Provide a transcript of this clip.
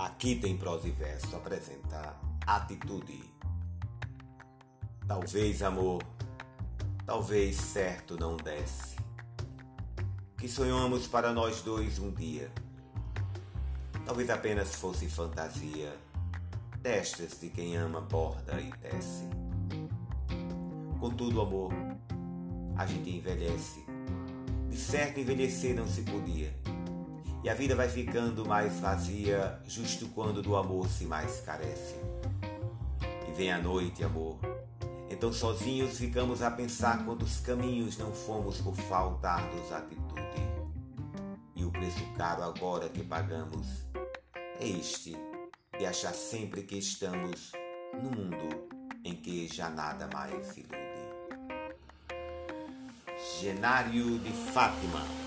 Aqui tem prosa e verso apresenta atitude. Talvez amor, talvez certo não desce. Que sonhamos para nós dois um dia. Talvez apenas fosse fantasia destas de quem ama borda e desce. Contudo, amor, a gente envelhece. De certo envelhecer não se podia e a vida vai ficando mais vazia justo quando do amor se mais carece. E vem a noite, amor. Então sozinhos ficamos a pensar quantos caminhos não fomos por faltar-nos atitude. E o preço caro agora que pagamos é este de achar sempre que estamos no mundo em que já nada mais ilude. Genário de Fátima